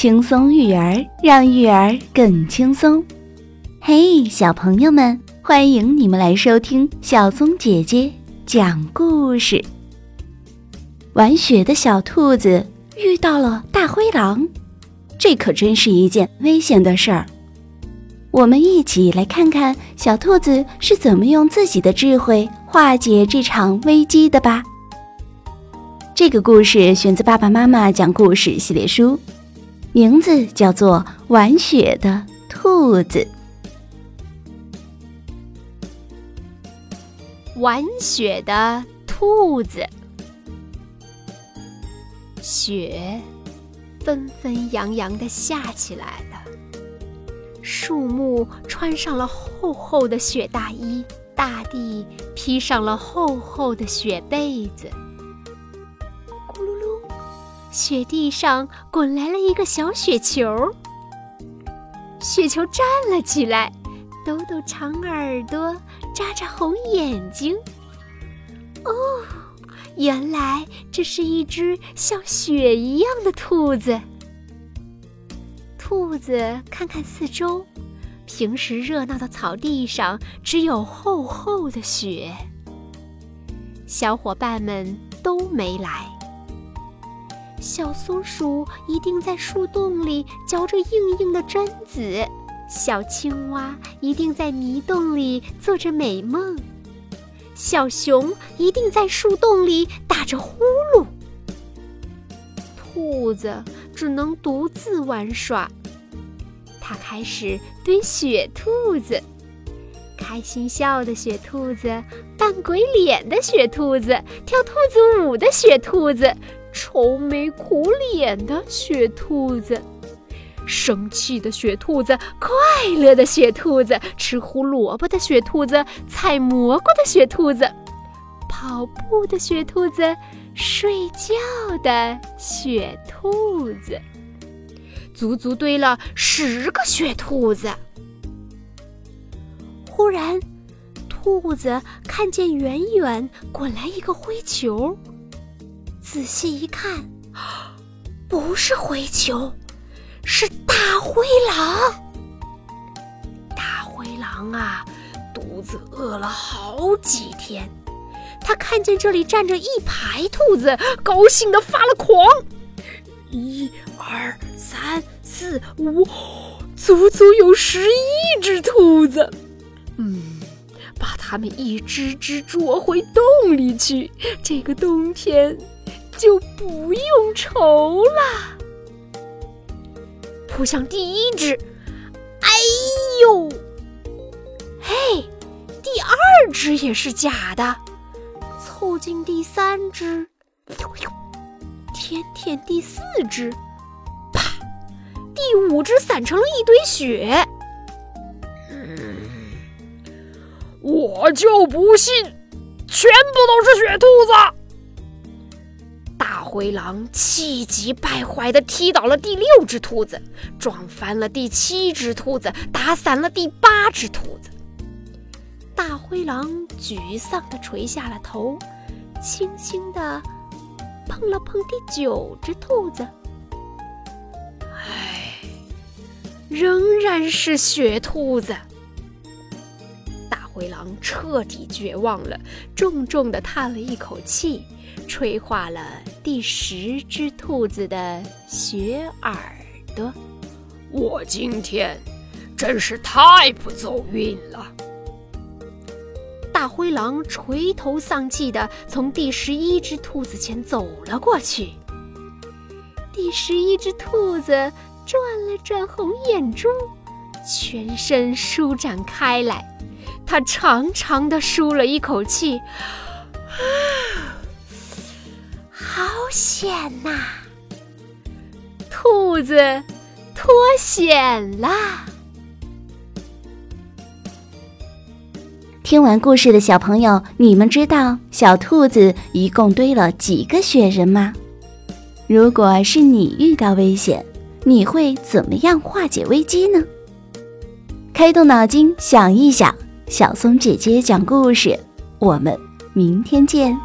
轻松育儿，让育儿更轻松。嘿，小朋友们，欢迎你们来收听小松姐姐讲故事。玩雪的小兔子遇到了大灰狼，这可真是一件危险的事儿。我们一起来看看小兔子是怎么用自己的智慧化解这场危机的吧。这个故事选自《爸爸妈妈讲故事》系列书。名字叫做《玩雪的兔子》。玩雪的兔子，雪纷纷扬扬的下起来了。树木穿上了厚厚的雪大衣，大地披上了厚厚的雪被子。雪地上滚来了一个小雪球，雪球站了起来，抖抖长耳朵，眨眨红眼睛。哦，原来这是一只像雪一样的兔子。兔子看看四周，平时热闹的草地上只有厚厚的雪，小伙伴们都没来。小松鼠一定在树洞里嚼着硬硬的榛子，小青蛙一定在泥洞里做着美梦，小熊一定在树洞里打着呼噜。兔子只能独自玩耍，它开始堆雪兔子，开心笑的雪兔子，扮鬼脸的雪兔子，跳兔子舞的雪兔子。愁眉苦脸的雪兔子，生气的雪兔子，快乐的雪兔子，吃胡萝卜的雪兔子，采蘑菇的雪兔子，跑步的雪兔子，睡觉的雪兔子，足足堆了十个雪兔子。忽然，兔子看见远远滚来一个灰球。仔细一看，不是灰球，是大灰狼。大灰狼啊，肚子饿了好几天，他看见这里站着一排兔子，高兴的发了狂。一、二、三、四、五，足足有十一只兔子。嗯，把它们一只只捉回洞里去。这个冬天。就不用愁了。扑向第一只，哎呦！嘿，第二只也是假的。凑近第三只，舔舔第四只，啪！第五只散成了一堆雪。我就不信，全部都是雪兔子。灰狼气急败坏地踢倒了第六只兔子，撞翻了第七只兔子，打散了第八只兔子。大灰狼沮丧地垂下了头，轻轻地碰了碰第九只兔子。唉，仍然是雪兔子。大灰狼彻底绝望了，重重地叹了一口气。吹化了第十只兔子的雪耳朵，我今天真是太不走运了。大灰狼垂头丧气地从第十一只兔子前走了过去。第十一只兔子转了转红眼珠，全身舒展开来，它长长的舒了一口气，啊。好险呐！兔子脱险啦！听完故事的小朋友，你们知道小兔子一共堆了几个雪人吗？如果是你遇到危险，你会怎么样化解危机呢？开动脑筋想一想，小松姐姐讲故事，我们明天见。